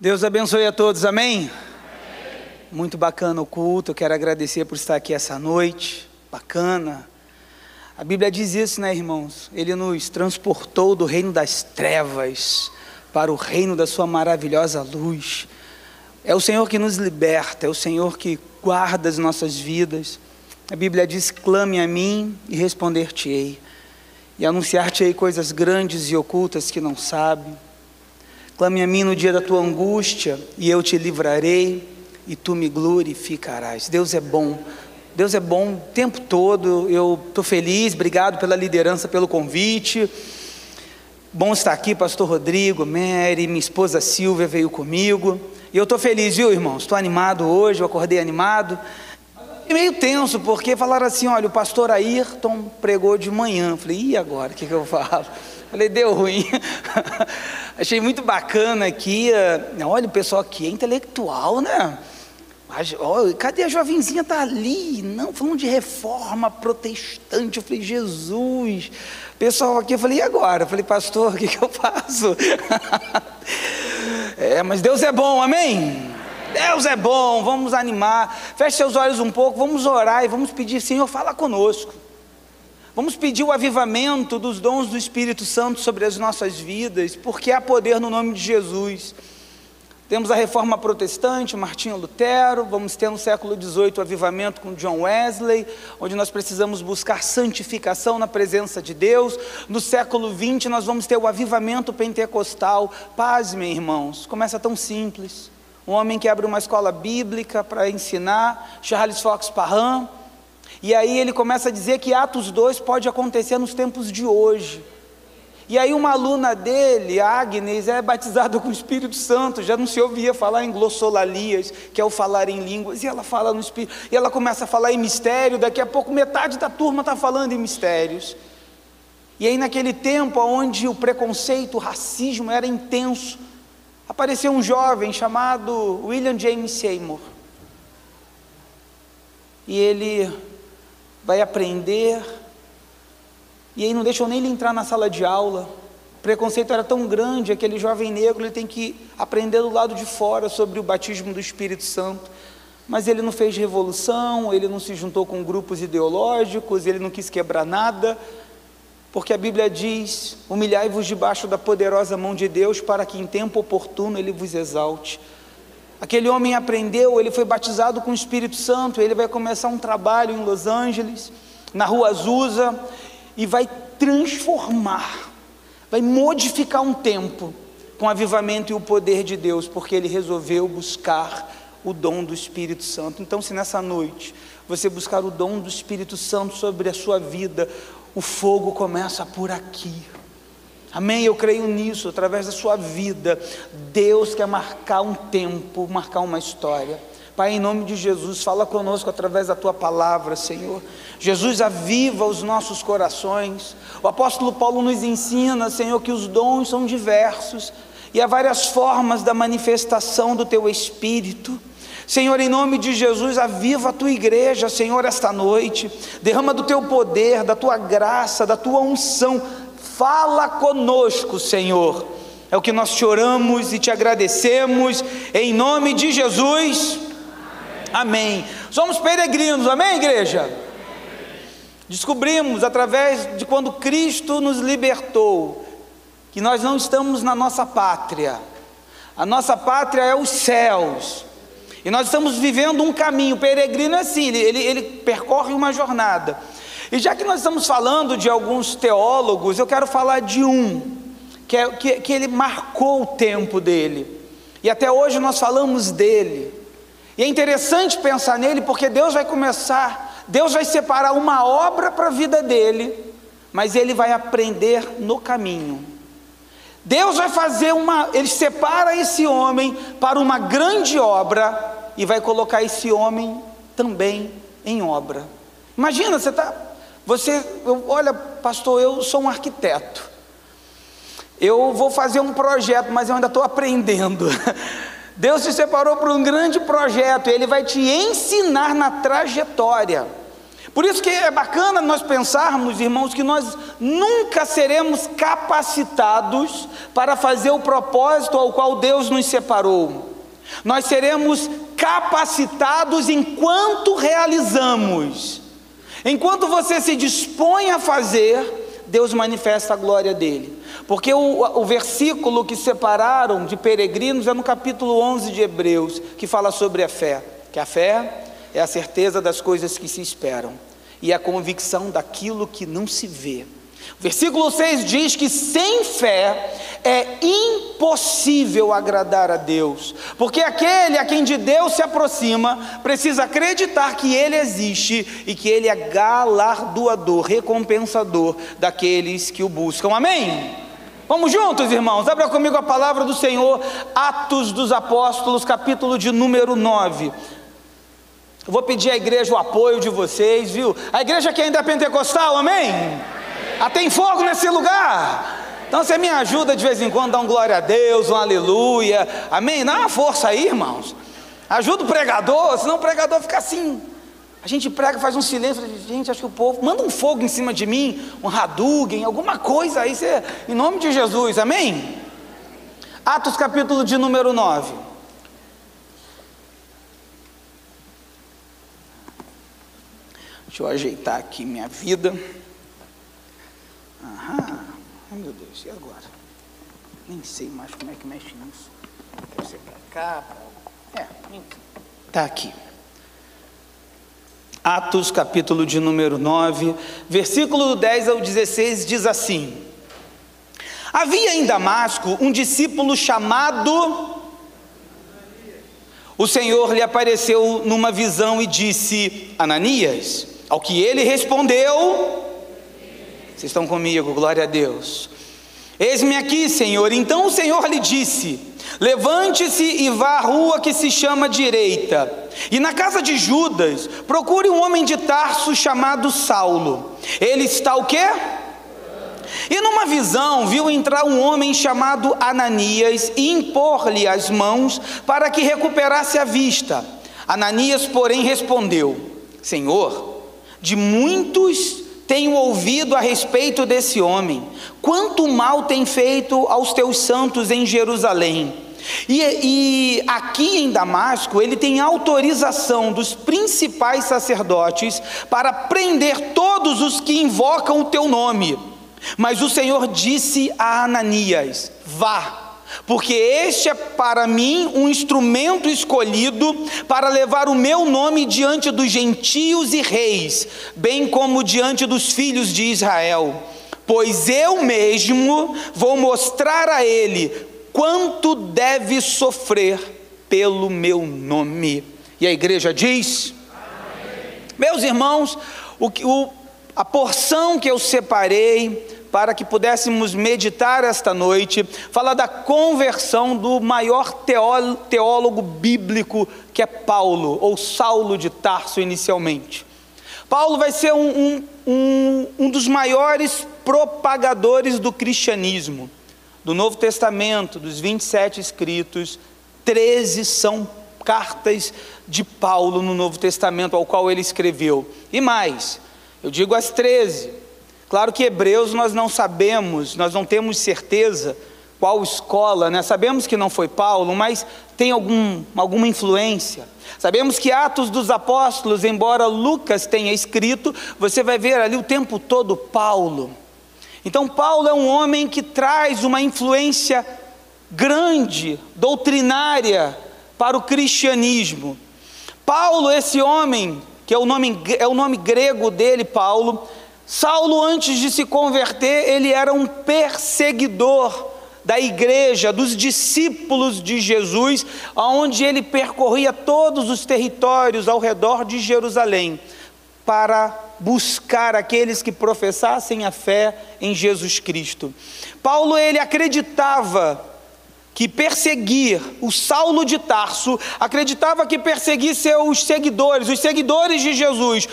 Deus abençoe a todos, amém? amém? Muito bacana o culto, eu quero agradecer por estar aqui essa noite, bacana. A Bíblia diz isso, né, irmãos? Ele nos transportou do reino das trevas para o reino da Sua maravilhosa luz. É o Senhor que nos liberta, é o Senhor que guarda as nossas vidas. A Bíblia diz: clame a mim e responder-te-ei, e anunciar-te-ei coisas grandes e ocultas que não sabe Clame a mim no dia da tua angústia, e eu te livrarei, e tu me glorificarás. Deus é bom. Deus é bom o tempo todo. Eu estou feliz, obrigado pela liderança, pelo convite. Bom estar aqui, Pastor Rodrigo, Mary, minha esposa Silvia veio comigo. E eu estou feliz, viu, irmãos? Estou animado hoje, eu acordei animado. E meio tenso, porque falaram assim: olha, o pastor Ayrton pregou de manhã. Eu falei, e agora? O que, que eu falo? Falei, deu ruim. Achei muito bacana aqui. Eh, olha, o pessoal aqui é intelectual, né? Cadê a jovenzinha? Tá ali. Não, falando de reforma protestante. Eu falei, Jesus. Pessoal aqui, eu falei, e agora? Eu falei, pastor, o que, que eu faço? é, mas Deus é bom, amém? Deus é bom, vamos animar. Feche seus olhos um pouco, vamos orar e vamos pedir, Senhor, fala conosco. Vamos pedir o avivamento dos dons do Espírito Santo sobre as nossas vidas, porque há poder no nome de Jesus. Temos a reforma protestante, Martinho Lutero, vamos ter no século XVIII o avivamento com John Wesley, onde nós precisamos buscar santificação na presença de Deus. No século XX nós vamos ter o avivamento pentecostal. Pasmem, irmãos, começa tão simples. Um homem que abre uma escola bíblica para ensinar, Charles Fox Parham, e aí ele começa a dizer que Atos 2 pode acontecer nos tempos de hoje. E aí uma aluna dele, Agnes, é batizada com o Espírito Santo, já não se ouvia falar em glossolalias, que é o falar em línguas, e ela fala no Espírito, e ela começa a falar em mistério, daqui a pouco metade da turma está falando em mistérios. E aí naquele tempo onde o preconceito, o racismo era intenso, apareceu um jovem chamado William James Seymour. E ele vai aprender, e aí não deixam nem ele entrar na sala de aula. O preconceito era tão grande, aquele jovem negro ele tem que aprender do lado de fora sobre o batismo do Espírito Santo. Mas ele não fez revolução, ele não se juntou com grupos ideológicos, ele não quis quebrar nada, porque a Bíblia diz: humilhai-vos debaixo da poderosa mão de Deus, para que em tempo oportuno ele vos exalte. Aquele homem aprendeu, ele foi batizado com o Espírito Santo, ele vai começar um trabalho em Los Angeles, na rua Azusa, e vai transformar, vai modificar um tempo com o avivamento e o poder de Deus, porque ele resolveu buscar o dom do Espírito Santo. Então, se nessa noite você buscar o dom do Espírito Santo sobre a sua vida, o fogo começa por aqui. Amém? Eu creio nisso, através da sua vida. Deus quer marcar um tempo, marcar uma história. Pai, em nome de Jesus, fala conosco através da tua palavra, Senhor. Jesus aviva os nossos corações. O apóstolo Paulo nos ensina, Senhor, que os dons são diversos e há várias formas da manifestação do teu espírito. Senhor, em nome de Jesus, aviva a tua igreja, Senhor, esta noite. Derrama do teu poder, da tua graça, da tua unção Fala conosco, Senhor. É o que nós te oramos e te agradecemos, em nome de Jesus. Amém. amém. Somos peregrinos, amém, igreja? Descobrimos através de quando Cristo nos libertou, que nós não estamos na nossa pátria, a nossa pátria é os céus, e nós estamos vivendo um caminho. O peregrino é assim, ele, ele, ele percorre uma jornada. E já que nós estamos falando de alguns teólogos, eu quero falar de um, que, é, que, que ele marcou o tempo dele, e até hoje nós falamos dele. E é interessante pensar nele, porque Deus vai começar, Deus vai separar uma obra para a vida dele, mas ele vai aprender no caminho. Deus vai fazer uma, ele separa esse homem para uma grande obra e vai colocar esse homem também em obra. Imagina, você está você, eu, olha, pastor, eu sou um arquiteto. Eu vou fazer um projeto, mas eu ainda estou aprendendo. Deus te separou para um grande projeto, Ele vai te ensinar na trajetória. Por isso que é bacana nós pensarmos, irmãos, que nós nunca seremos capacitados para fazer o propósito ao qual Deus nos separou. Nós seremos capacitados enquanto realizamos. Enquanto você se dispõe a fazer, Deus manifesta a glória dele. Porque o, o versículo que separaram de peregrinos é no capítulo 11 de Hebreus, que fala sobre a fé. Que a fé é a certeza das coisas que se esperam e a convicção daquilo que não se vê. O versículo 6 diz que sem fé é impossível agradar a Deus, porque aquele a quem de Deus se aproxima precisa acreditar que Ele existe e que Ele é galardoador, recompensador daqueles que o buscam. Amém? Vamos juntos, irmãos, abra comigo a palavra do Senhor, Atos dos Apóstolos, capítulo de número 9. Eu vou pedir à igreja o apoio de vocês, viu? A igreja que ainda é pentecostal, amém? Ah, tem fogo nesse lugar. Então você me ajuda de vez em quando, dá um glória a Deus, um aleluia, amém? Dá uma força aí, irmãos. Ajuda o pregador, senão o pregador fica assim. A gente prega, faz um silêncio, gente, acho que o povo manda um fogo em cima de mim, um Hadouken, alguma coisa aí, você, em nome de Jesus, amém? Atos capítulo de número 9. Deixa eu ajeitar aqui minha vida. Aham. Ai meu Deus, e agora? Nem sei mais como é que mexe nisso. Quer ser para cá? Pra... É, está aqui. Atos, capítulo de número 9, versículo 10 ao 16, diz assim: Havia em Damasco um discípulo chamado. O Senhor lhe apareceu numa visão e disse: Ananias. Ao que ele respondeu: Vocês estão comigo, glória a Deus. Eis-me aqui, Senhor. Então o Senhor lhe disse: Levante-se e vá à rua que se chama direita. E na casa de Judas, procure um homem de Tarso chamado Saulo. Ele está o quê? E numa visão viu entrar um homem chamado Ananias e impor-lhe as mãos para que recuperasse a vista. Ananias, porém, respondeu: Senhor, de muitos tenho ouvido a respeito desse homem, quanto mal tem feito aos teus santos em Jerusalém. E, e, aqui em Damasco, ele tem autorização dos principais sacerdotes para prender todos os que invocam o teu nome. Mas o Senhor disse a Ananias: Vá porque este é para mim um instrumento escolhido para levar o meu nome diante dos gentios e reis, bem como diante dos filhos de Israel. Pois eu mesmo vou mostrar a ele quanto deve sofrer pelo meu nome. E a igreja diz: Amém. Meus irmãos, o, o, a porção que eu separei para que pudéssemos meditar esta noite, falar da conversão do maior teólogo bíblico que é Paulo, ou Saulo de Tarso inicialmente. Paulo vai ser um, um, um, um dos maiores propagadores do cristianismo. Do Novo Testamento, dos 27 escritos, 13 são cartas de Paulo no Novo Testamento, ao qual ele escreveu. E mais, eu digo as 13, Claro que Hebreus nós não sabemos, nós não temos certeza qual escola, né? Sabemos que não foi Paulo, mas tem algum, alguma influência. Sabemos que Atos dos Apóstolos, embora Lucas tenha escrito, você vai ver ali o tempo todo Paulo. Então, Paulo é um homem que traz uma influência grande, doutrinária, para o cristianismo. Paulo, esse homem, que é o nome, é o nome grego dele, Paulo, Saulo, antes de se converter, ele era um perseguidor da igreja, dos discípulos de Jesus, onde ele percorria todos os territórios ao redor de Jerusalém para buscar aqueles que professassem a fé em Jesus Cristo. Paulo ele acreditava que perseguir o Saulo de Tarso, acreditava que perseguir seus seguidores, os seguidores de Jesus,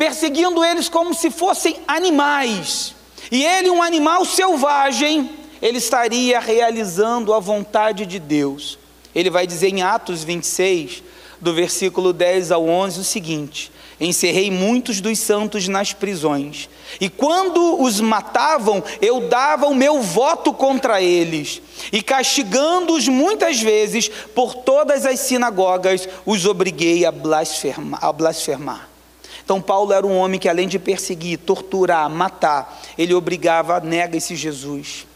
perseguindo eles como se fossem animais. E ele, um animal selvagem, ele estaria realizando a vontade de Deus. Ele vai dizer em Atos 26, do versículo 10 ao 11, o seguinte: Encerrei muitos dos santos nas prisões, e quando os matavam, eu dava o meu voto contra eles, e castigando-os muitas vezes por todas as sinagogas, os obriguei a blasfemar. Então, Paulo era um homem que, além de perseguir, torturar, matar, ele obrigava, nega esse Jesus.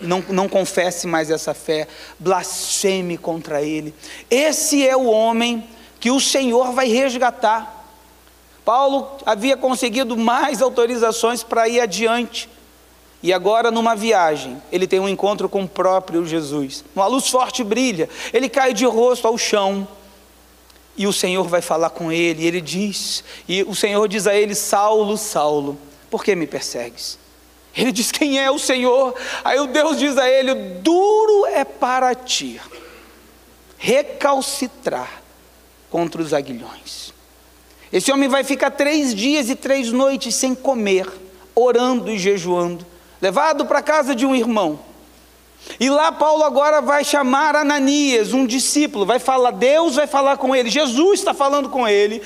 Não, não confesse mais essa fé, blasfeme contra ele. Esse é o homem que o Senhor vai resgatar. Paulo havia conseguido mais autorizações para ir adiante. E agora, numa viagem, ele tem um encontro com o próprio Jesus. Uma luz forte brilha, ele cai de rosto ao chão. E o Senhor vai falar com ele, e ele diz, e o Senhor diz a ele: Saulo, Saulo, por que me persegues? Ele diz: Quem é o Senhor? Aí o Deus diz a ele: Duro é para ti recalcitrar contra os aguilhões. Esse homem vai ficar três dias e três noites sem comer, orando e jejuando, levado para a casa de um irmão. E lá Paulo agora vai chamar Ananias, um discípulo, vai falar, Deus vai falar com ele, Jesus está falando com ele.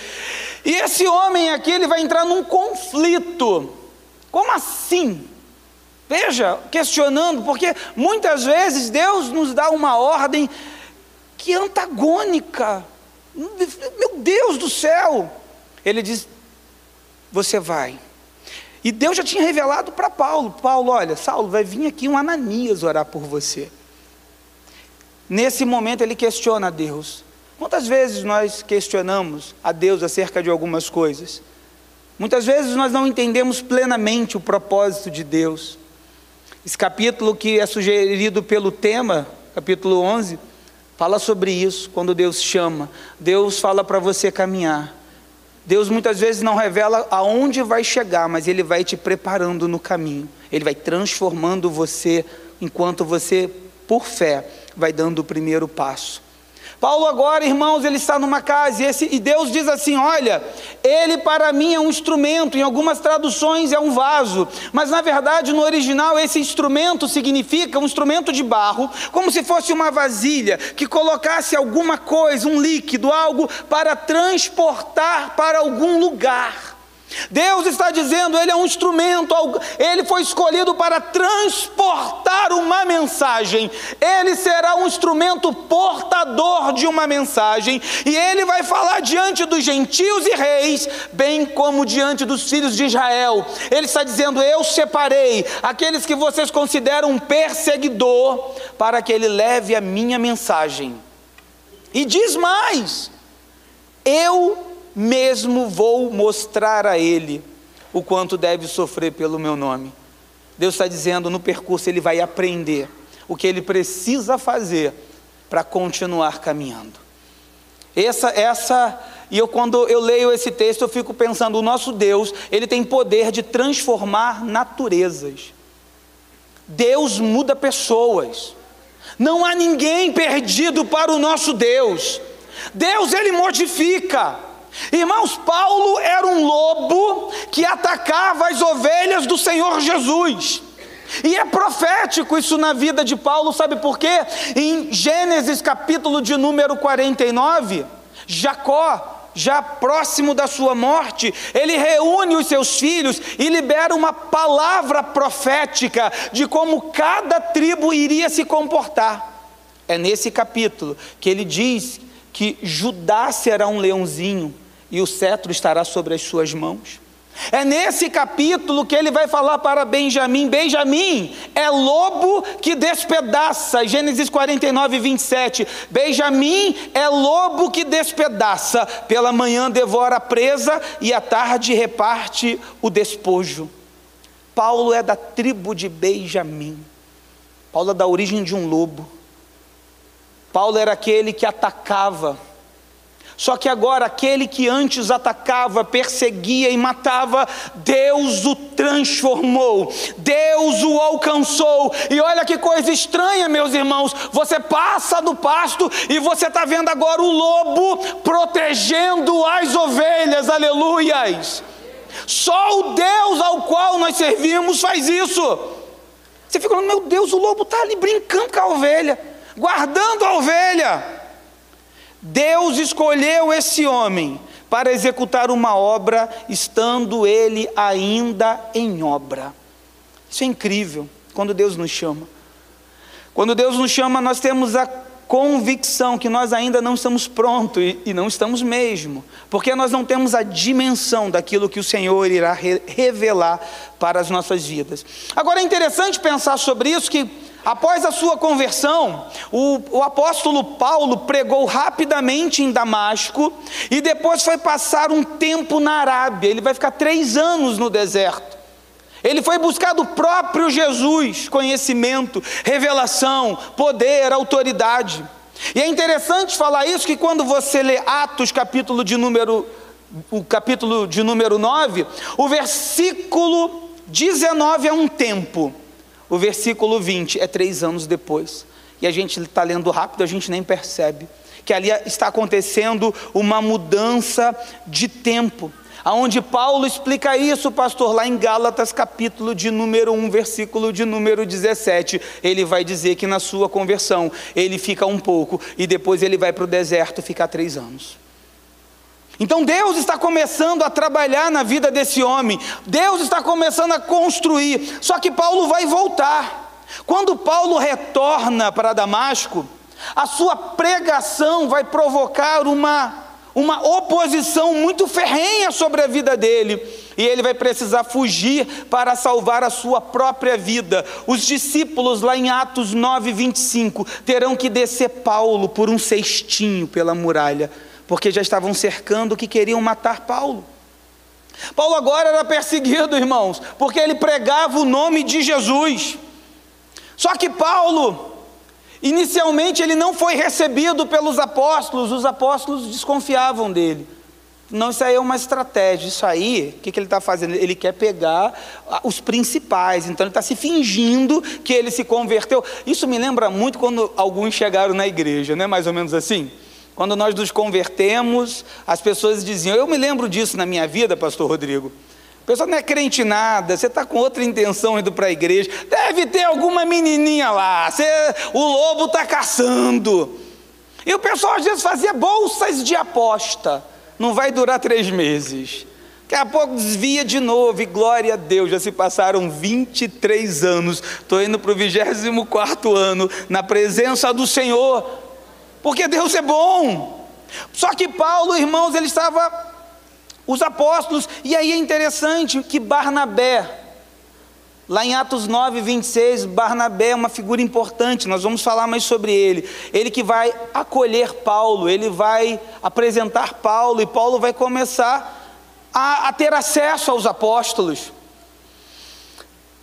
E esse homem aqui, ele vai entrar num conflito. Como assim? Veja, questionando, porque muitas vezes Deus nos dá uma ordem que é antagônica. Meu Deus do céu! Ele diz: Você vai. E Deus já tinha revelado para Paulo: Paulo, olha, Saulo, vai vir aqui um Ananias orar por você. Nesse momento ele questiona a Deus. Quantas vezes nós questionamos a Deus acerca de algumas coisas? Muitas vezes nós não entendemos plenamente o propósito de Deus. Esse capítulo que é sugerido pelo tema, capítulo 11, fala sobre isso, quando Deus chama. Deus fala para você caminhar. Deus muitas vezes não revela aonde vai chegar, mas Ele vai te preparando no caminho. Ele vai transformando você enquanto você, por fé, vai dando o primeiro passo. Paulo agora, irmãos, ele está numa casa e, esse, e, Deus diz assim: olha, ele para mim é um instrumento, em algumas traduções é um vaso, mas na verdade no original esse instrumento significa um instrumento de barro, como se fosse uma vasilha que colocasse alguma coisa, um líquido, algo para transportar para algum lugar. Deus está dizendo, Ele é um instrumento, Ele foi escolhido para transportar uma mensagem, Ele será um instrumento portador de uma mensagem, e Ele vai falar diante dos gentios e reis, bem como diante dos filhos de Israel. Ele está dizendo: Eu separei aqueles que vocês consideram um perseguidor, para que Ele leve a minha mensagem. E diz mais: Eu mesmo vou mostrar a ele o quanto deve sofrer pelo meu nome. Deus está dizendo, no percurso ele vai aprender o que ele precisa fazer para continuar caminhando. Essa, essa, e eu quando eu leio esse texto eu fico pensando, o nosso Deus, ele tem poder de transformar naturezas. Deus muda pessoas. Não há ninguém perdido para o nosso Deus. Deus ele modifica. Irmãos, Paulo era um lobo que atacava as ovelhas do Senhor Jesus. E é profético isso na vida de Paulo, sabe por quê? Em Gênesis capítulo de número 49, Jacó, já próximo da sua morte, ele reúne os seus filhos e libera uma palavra profética de como cada tribo iria se comportar. É nesse capítulo que ele diz que Judá será um leãozinho, e o cetro estará sobre as suas mãos. É nesse capítulo que ele vai falar para Benjamim: Benjamim é lobo que despedaça. Gênesis 49, 27. Benjamim é lobo que despedaça. Pela manhã devora a presa e à tarde reparte o despojo. Paulo é da tribo de Benjamim. Paulo é da origem de um lobo. Paulo era aquele que atacava só que agora, aquele que antes atacava, perseguia e matava, Deus o transformou, Deus o alcançou. E olha que coisa estranha, meus irmãos: você passa do pasto e você está vendo agora o lobo protegendo as ovelhas, aleluias. Só o Deus ao qual nós servimos faz isso. Você fica falando, meu Deus, o lobo está ali brincando com a ovelha, guardando a ovelha. Deus escolheu esse homem para executar uma obra, estando ele ainda em obra. Isso é incrível quando Deus nos chama. Quando Deus nos chama, nós temos a convicção que nós ainda não estamos prontos e, não estamos mesmo, porque nós não temos a dimensão daquilo que o Senhor irá re revelar para as nossas vidas. Agora é interessante pensar sobre isso que após a sua conversão, o, o apóstolo Paulo pregou rapidamente em Damasco e depois foi passar um tempo na Arábia. Ele vai ficar três anos no deserto. Ele foi buscar do próprio Jesus conhecimento, revelação, poder, autoridade. E é interessante falar isso que quando você lê Atos, capítulo de número o capítulo de número 9, o versículo 19 é um tempo, o versículo 20 é três anos depois. E a gente está lendo rápido, a gente nem percebe que ali está acontecendo uma mudança de tempo aonde Paulo explica isso, pastor, lá em Gálatas, capítulo de número 1, versículo de número 17. Ele vai dizer que na sua conversão ele fica um pouco e depois ele vai para o deserto ficar três anos. Então Deus está começando a trabalhar na vida desse homem, Deus está começando a construir, só que Paulo vai voltar. Quando Paulo retorna para Damasco, a sua pregação vai provocar uma uma oposição muito ferrenha sobre a vida dele, e ele vai precisar fugir para salvar a sua própria vida. Os discípulos, lá em Atos 9, 25, terão que descer Paulo por um cestinho pela muralha, porque já estavam cercando que queriam matar Paulo. Paulo agora era perseguido, irmãos, porque ele pregava o nome de Jesus. Só que Paulo, Inicialmente ele não foi recebido pelos apóstolos, os apóstolos desconfiavam dele. Não, isso aí é uma estratégia. Isso aí, o que, que ele está fazendo? Ele quer pegar os principais, então ele está se fingindo que ele se converteu. Isso me lembra muito quando alguns chegaram na igreja, não é mais ou menos assim? Quando nós nos convertemos, as pessoas diziam: Eu me lembro disso na minha vida, Pastor Rodrigo pessoa não é crente nada, você está com outra intenção indo para a igreja. Deve ter alguma menininha lá, você, o lobo está caçando. E o pessoal às vezes fazia bolsas de aposta. Não vai durar três meses. Daqui a pouco desvia de novo, e glória a Deus, já se passaram 23 anos. Estou indo para o 24 ano, na presença do Senhor, porque Deus é bom. Só que Paulo, irmãos, ele estava os apóstolos, e aí é interessante que Barnabé, lá em Atos 9, 26, Barnabé é uma figura importante, nós vamos falar mais sobre ele. Ele que vai acolher Paulo, ele vai apresentar Paulo, e Paulo vai começar a, a ter acesso aos apóstolos.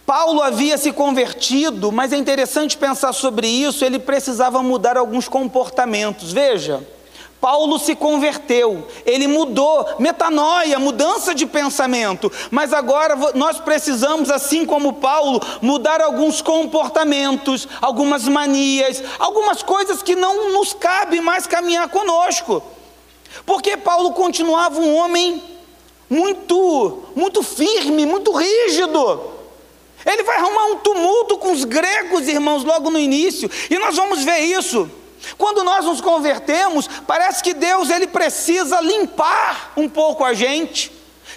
Paulo havia se convertido, mas é interessante pensar sobre isso, ele precisava mudar alguns comportamentos. Veja, Paulo se converteu, ele mudou, metanoia, mudança de pensamento, mas agora nós precisamos, assim como Paulo, mudar alguns comportamentos, algumas manias, algumas coisas que não nos cabe mais caminhar conosco, porque Paulo continuava um homem muito, muito firme, muito rígido. Ele vai arrumar um tumulto com os gregos, irmãos, logo no início, e nós vamos ver isso. Quando nós nos convertemos, parece que Deus ele precisa limpar um pouco a gente,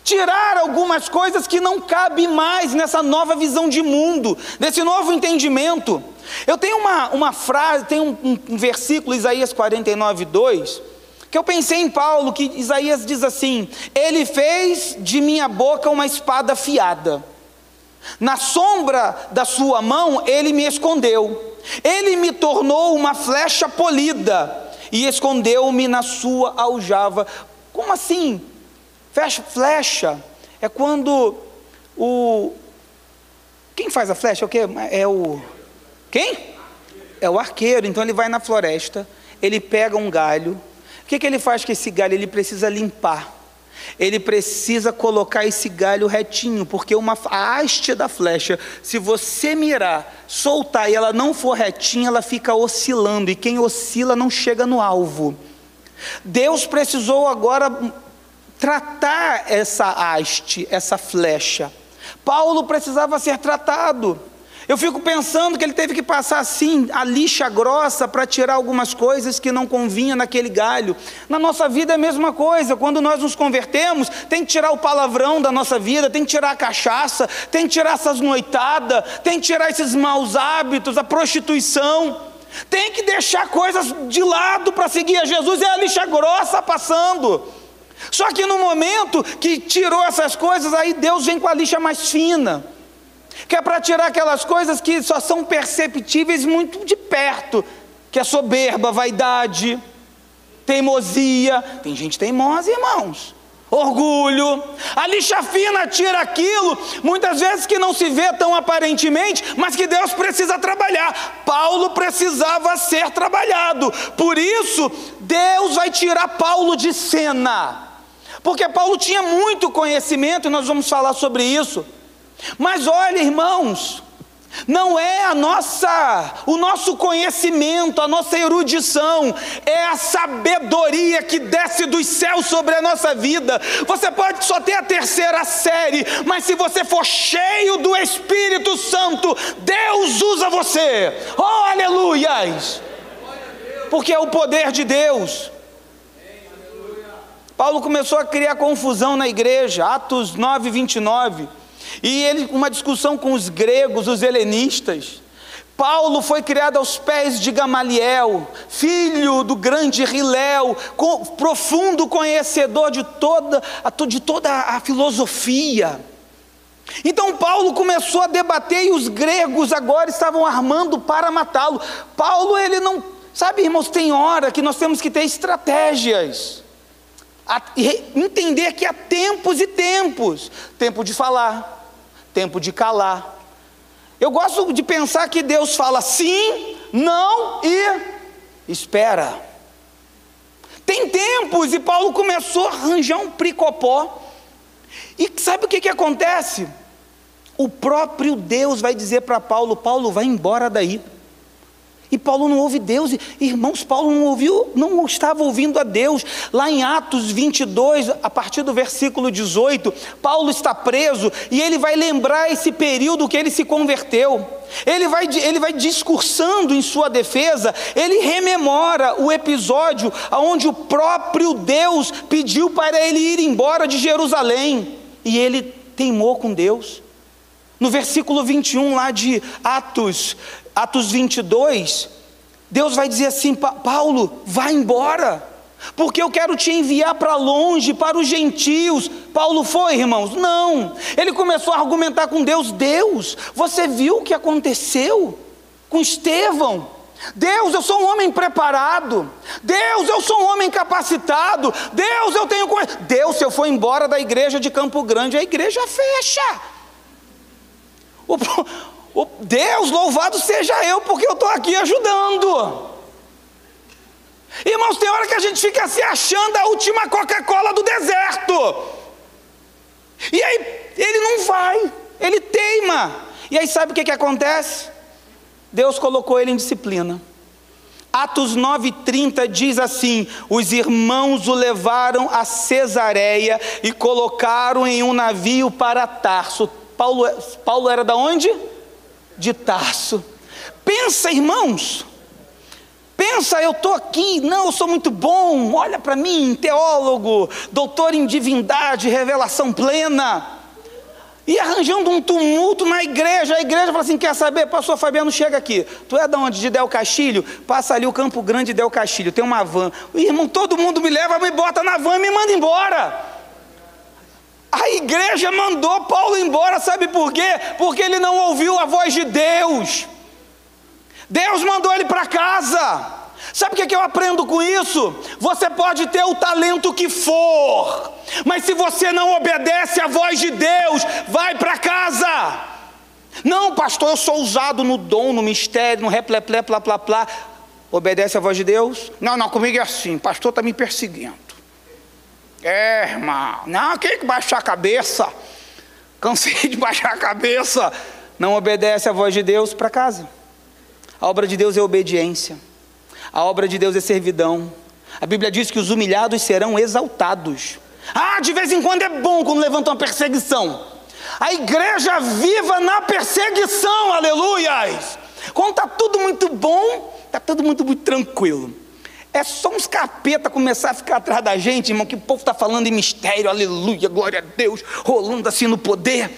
tirar algumas coisas que não cabem mais nessa nova visão de mundo, nesse novo entendimento. Eu tenho uma, uma frase, tem um, um, um versículo, Isaías 49, 2, que eu pensei em Paulo, que Isaías diz assim: Ele fez de minha boca uma espada afiada, na sombra da sua mão ele me escondeu. Ele me tornou uma flecha polida e escondeu-me na sua aljava. Como assim? Flecha, flecha é quando o quem faz a flecha é o quê? É o quem? É o arqueiro. Então ele vai na floresta, ele pega um galho. O que, que ele faz com esse galho? Ele precisa limpar ele precisa colocar esse galho retinho, porque uma, a haste da flecha, se você mirar, soltar e ela não for retinha, ela fica oscilando, e quem oscila não chega no alvo. Deus precisou agora tratar essa haste, essa flecha. Paulo precisava ser tratado. Eu fico pensando que ele teve que passar assim a lixa grossa para tirar algumas coisas que não convinha naquele galho. Na nossa vida é a mesma coisa. Quando nós nos convertemos, tem que tirar o palavrão da nossa vida, tem que tirar a cachaça, tem que tirar essas noitadas, tem que tirar esses maus hábitos, a prostituição. Tem que deixar coisas de lado para seguir a Jesus. É a lixa grossa passando. Só que no momento que tirou essas coisas, aí Deus vem com a lixa mais fina que é para tirar aquelas coisas que só são perceptíveis muito de perto, que é soberba, vaidade, teimosia. Tem gente teimosa, irmãos. Orgulho, a lixa fina tira aquilo, muitas vezes que não se vê tão aparentemente, mas que Deus precisa trabalhar. Paulo precisava ser trabalhado, por isso Deus vai tirar Paulo de cena, porque Paulo tinha muito conhecimento, e nós vamos falar sobre isso. Mas olha, irmãos, não é a nossa, o nosso conhecimento, a nossa erudição, é a sabedoria que desce dos céus sobre a nossa vida. Você pode só ter a terceira série, mas se você for cheio do Espírito Santo, Deus usa você. Oh, aleluias! Porque é o poder de Deus. Paulo começou a criar confusão na igreja, Atos 9, 29. E ele, uma discussão com os gregos, os helenistas. Paulo foi criado aos pés de Gamaliel, filho do grande Riléu, profundo conhecedor de toda, de toda a filosofia. Então Paulo começou a debater e os gregos agora estavam armando para matá-lo. Paulo, ele não. Sabe, irmãos, tem hora que nós temos que ter estratégias. entender que há tempos e tempos tempo de falar, tempo de calar. Eu gosto de pensar que Deus fala sim, não e espera. Tem tempos e Paulo começou a arranjar um pricopó. E sabe o que, que acontece? O próprio Deus vai dizer para Paulo: Paulo, vai embora daí. E Paulo não ouve Deus, irmãos, Paulo não ouviu, não estava ouvindo a Deus. Lá em Atos 22, a partir do versículo 18, Paulo está preso e ele vai lembrar esse período que ele se converteu. Ele vai, ele vai discursando em sua defesa, ele rememora o episódio onde o próprio Deus pediu para ele ir embora de Jerusalém e ele teimou com Deus. No versículo 21 lá de Atos, Atos 22, Deus vai dizer assim: Paulo, vá embora, porque eu quero te enviar para longe, para os gentios. Paulo foi, irmãos? Não. Ele começou a argumentar com Deus: Deus, você viu o que aconteceu com Estevão? Deus, eu sou um homem preparado. Deus, eu sou um homem capacitado. Deus, eu tenho. Deus, se eu for embora da igreja de Campo Grande, a igreja fecha. O, Deus, louvado seja eu, porque eu estou aqui ajudando. Irmãos, tem hora que a gente fica se achando a última Coca-Cola do deserto. E aí ele não vai, ele teima. E aí sabe o que, que acontece? Deus colocou ele em disciplina. Atos 9,30 diz assim: Os irmãos o levaram a Cesareia e colocaram em um navio para Tarso. Paulo, Paulo era da onde? De Tarso. Pensa, irmãos. Pensa, eu estou aqui, não, eu sou muito bom, olha para mim, teólogo, doutor em divindade, revelação plena. E arranjando um tumulto na igreja, a igreja fala assim: quer saber, pastor Fabiano, chega aqui. Tu é de onde? De Del Castilho? Passa ali o Campo Grande de Del Castilho, tem uma van. Irmão, todo mundo me leva, me bota na van e me manda embora. A igreja mandou Paulo embora, sabe por quê? Porque ele não ouviu a voz de Deus. Deus mandou ele para casa. Sabe o que, eu aprendo com isso? Você pode ter o talento que for, mas se você não obedece à voz de Deus, vai para casa. Não, pastor, eu sou usado no dom, no mistério, no repleplé, plá, plá, plá. Obedece à voz de Deus? Não, não, comigo é assim, pastor está me perseguindo. É, irmão, não, quem que baixar a cabeça? Cansei de baixar a cabeça. Não obedece à voz de Deus para casa. A obra de Deus é obediência. A obra de Deus é servidão. A Bíblia diz que os humilhados serão exaltados. Ah, de vez em quando é bom quando levanta uma perseguição. A igreja viva na perseguição, aleluias. Quando está tudo muito bom, está tudo muito, muito tranquilo. É só uns capeta começar a ficar atrás da gente, irmão, que o povo está falando em mistério, aleluia, glória a Deus, rolando assim no poder.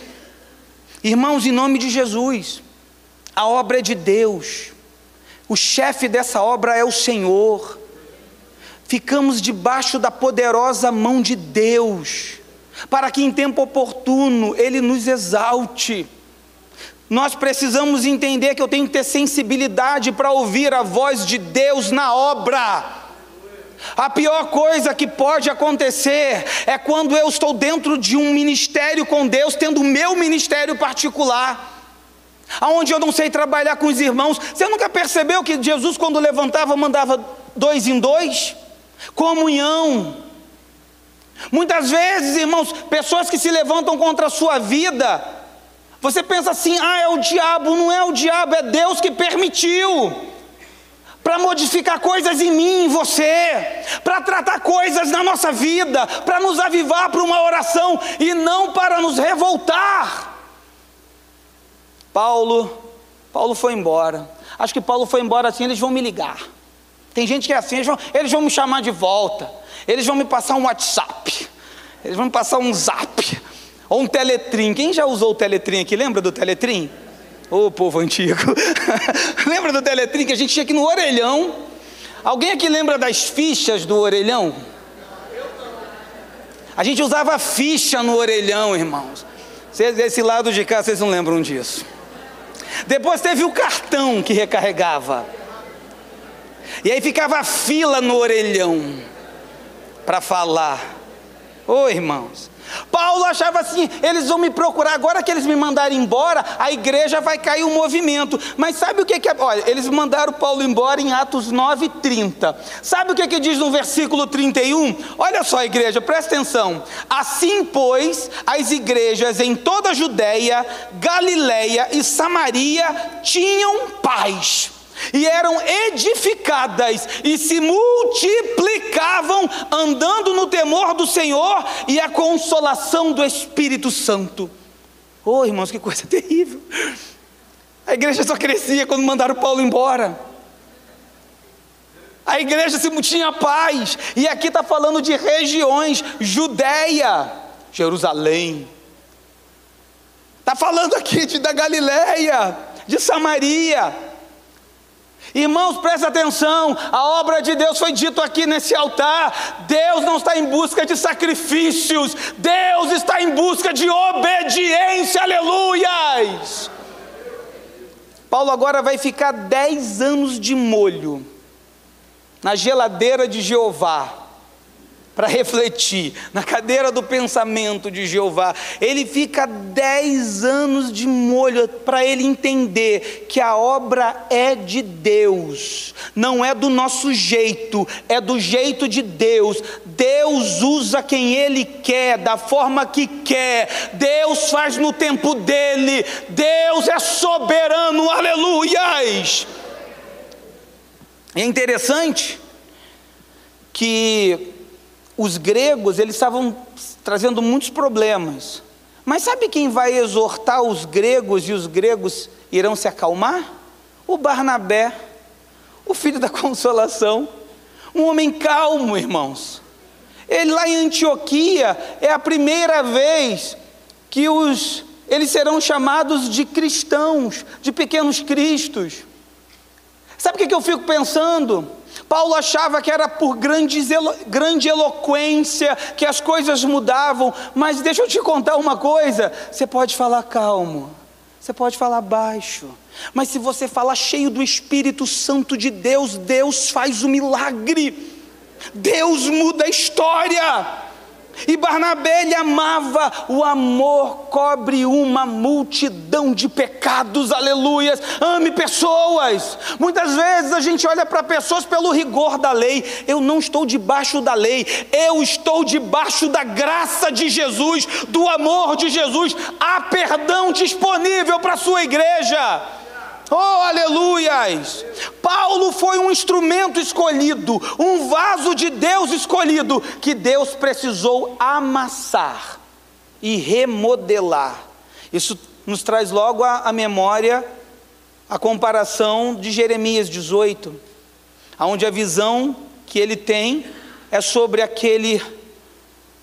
Irmãos, em nome de Jesus, a obra é de Deus, o chefe dessa obra é o Senhor. Ficamos debaixo da poderosa mão de Deus, para que em tempo oportuno Ele nos exalte. Nós precisamos entender que eu tenho que ter sensibilidade para ouvir a voz de Deus na obra. A pior coisa que pode acontecer é quando eu estou dentro de um ministério com Deus, tendo o meu ministério particular, aonde eu não sei trabalhar com os irmãos. Você nunca percebeu que Jesus, quando levantava, mandava dois em dois? Comunhão. Muitas vezes, irmãos, pessoas que se levantam contra a sua vida, você pensa assim: ah, é o diabo. Não é o diabo, é Deus que permitiu. Para modificar coisas em mim, em você, para tratar coisas na nossa vida, para nos avivar para uma oração e não para nos revoltar. Paulo, Paulo foi embora. Acho que Paulo foi embora assim, eles vão me ligar. Tem gente que é assim, eles vão, eles vão me chamar de volta. Eles vão me passar um WhatsApp. Eles vão me passar um zap. Ou um teletrim. Quem já usou o teletrim aqui? Lembra do teletrim? Ô oh, povo antigo. lembra do teletrim que a gente tinha aqui no orelhão? Alguém aqui lembra das fichas do orelhão? A gente usava ficha no orelhão, irmãos. Vocês, desse lado de cá, vocês não lembram disso. Depois teve o cartão que recarregava. E aí ficava a fila no orelhão para falar. Ô oh, irmãos, Paulo achava assim: eles vão me procurar, agora que eles me mandarem embora, a igreja vai cair o movimento. Mas sabe o que, é? Olha, eles mandaram Paulo embora em Atos 9,30. Sabe o que, que diz no versículo 31? Olha só, igreja, presta atenção. Assim, pois, as igrejas em toda a Judéia, Galiléia e Samaria tinham paz e eram edificadas e se multiplicavam, andando no temor do Senhor e a consolação do Espírito Santo. Oh, irmãos, que coisa terrível! A igreja só crescia quando mandaram Paulo embora. A igreja se tinha paz, e aqui está falando de regiões: Judéia, Jerusalém, está falando aqui de, da Galileia, de Samaria. Irmãos, presta atenção, a obra de Deus foi dito aqui nesse altar. Deus não está em busca de sacrifícios, Deus está em busca de obediência, aleluias. Paulo agora vai ficar dez anos de molho na geladeira de Jeová para refletir na cadeira do pensamento de Jeová. Ele fica dez anos de molho para ele entender que a obra é de Deus, não é do nosso jeito, é do jeito de Deus. Deus usa quem Ele quer, da forma que quer, Deus faz no tempo dele, Deus é soberano, aleluias. É interessante que os gregos, eles estavam trazendo muitos problemas. Mas sabe quem vai exortar os gregos e os gregos irão se acalmar? O Barnabé, o filho da consolação, um homem calmo, irmãos. Ele lá em Antioquia é a primeira vez que os eles serão chamados de cristãos, de pequenos cristos. Sabe o que eu fico pensando? Paulo achava que era por grande, grande eloquência que as coisas mudavam, mas deixa eu te contar uma coisa: você pode falar calmo, você pode falar baixo, mas se você falar cheio do Espírito Santo de Deus, Deus faz o milagre, Deus muda a história. E Barnabé ele amava, o amor cobre uma multidão de pecados, aleluias. Ame pessoas. Muitas vezes a gente olha para pessoas pelo rigor da lei. Eu não estou debaixo da lei, eu estou debaixo da graça de Jesus, do amor de Jesus. Há perdão disponível para a sua igreja. Oh, aleluias! Paulo foi um instrumento escolhido, um vaso de Deus escolhido, que Deus precisou amassar e remodelar Isso nos traz logo à memória a comparação de Jeremias 18, onde a visão que ele tem é sobre aquele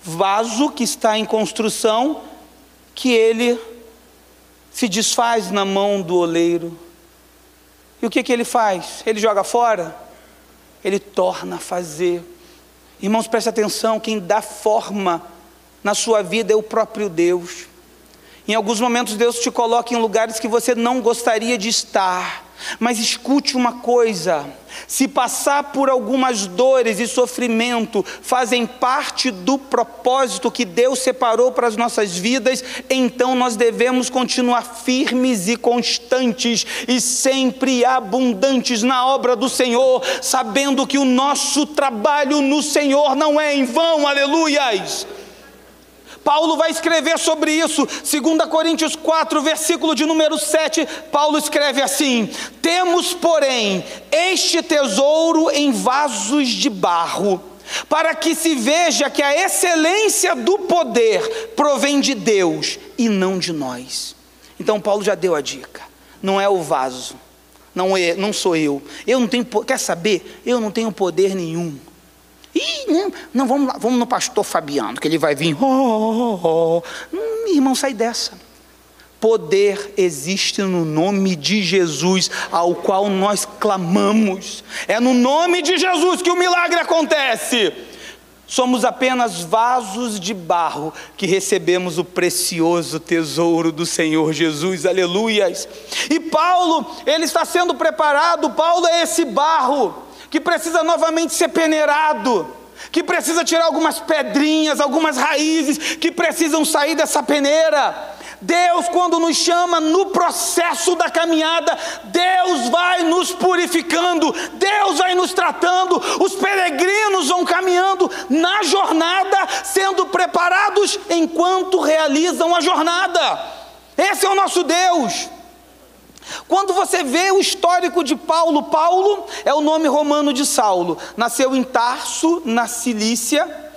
vaso que está em construção, que ele se desfaz na mão do oleiro. E o que, que ele faz? Ele joga fora? Ele torna a fazer. Irmãos, preste atenção: quem dá forma na sua vida é o próprio Deus. Em alguns momentos, Deus te coloca em lugares que você não gostaria de estar. Mas escute uma coisa: se passar por algumas dores e sofrimento fazem parte do propósito que Deus separou para as nossas vidas, então nós devemos continuar firmes e constantes e sempre abundantes na obra do Senhor, sabendo que o nosso trabalho no Senhor não é em vão, aleluias. Paulo vai escrever sobre isso, 2 Coríntios 4, versículo de número 7. Paulo escreve assim: Temos, porém, este tesouro em vasos de barro, para que se veja que a excelência do poder provém de Deus e não de nós. Então, Paulo já deu a dica: não é o vaso, não, é, não sou eu. Eu não tenho, quer saber? Eu não tenho poder nenhum. Ih, não, não vamos lá, vamos no pastor Fabiano, que ele vai vir. Oh, oh, oh. Hum, irmão, sai dessa. Poder existe no nome de Jesus, ao qual nós clamamos. É no nome de Jesus que o milagre acontece. Somos apenas vasos de barro que recebemos o precioso tesouro do Senhor Jesus, aleluias. E Paulo, ele está sendo preparado, Paulo é esse barro que precisa novamente ser peneirado, que precisa tirar algumas pedrinhas, algumas raízes que precisam sair dessa peneira. Deus, quando nos chama no processo da caminhada, Deus vai nos purificando, Deus vai nos tratando, os peregrinos vão caminhando na jornada, sendo preparados enquanto realizam a jornada. Esse é o nosso Deus. Quando você vê o histórico de Paulo, Paulo é o nome romano de Saulo. Nasceu em Tarso, na Cilícia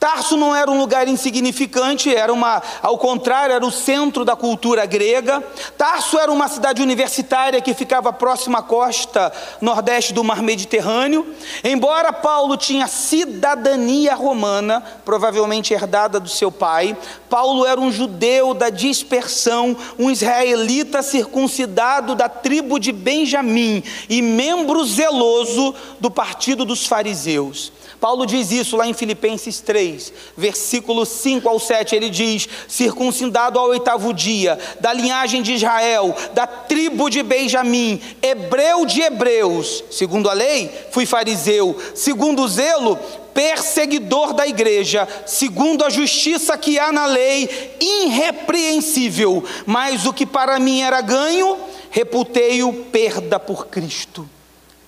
Tarso não era um lugar insignificante, era uma, ao contrário, era o centro da cultura grega. Tarso era uma cidade universitária que ficava próxima à costa nordeste do Mar Mediterrâneo. Embora Paulo tinha cidadania romana, provavelmente herdada do seu pai, Paulo era um judeu da dispersão, um israelita circuncidado da tribo de Benjamim e membro zeloso do partido dos fariseus. Paulo diz isso lá em Filipenses 3, versículo 5 ao 7. Ele diz: circuncidado ao oitavo dia, da linhagem de Israel, da tribo de Benjamim, hebreu de hebreus, segundo a lei, fui fariseu, segundo o zelo, perseguidor da igreja, segundo a justiça que há na lei, irrepreensível, mas o que para mim era ganho, reputei-o perda por Cristo.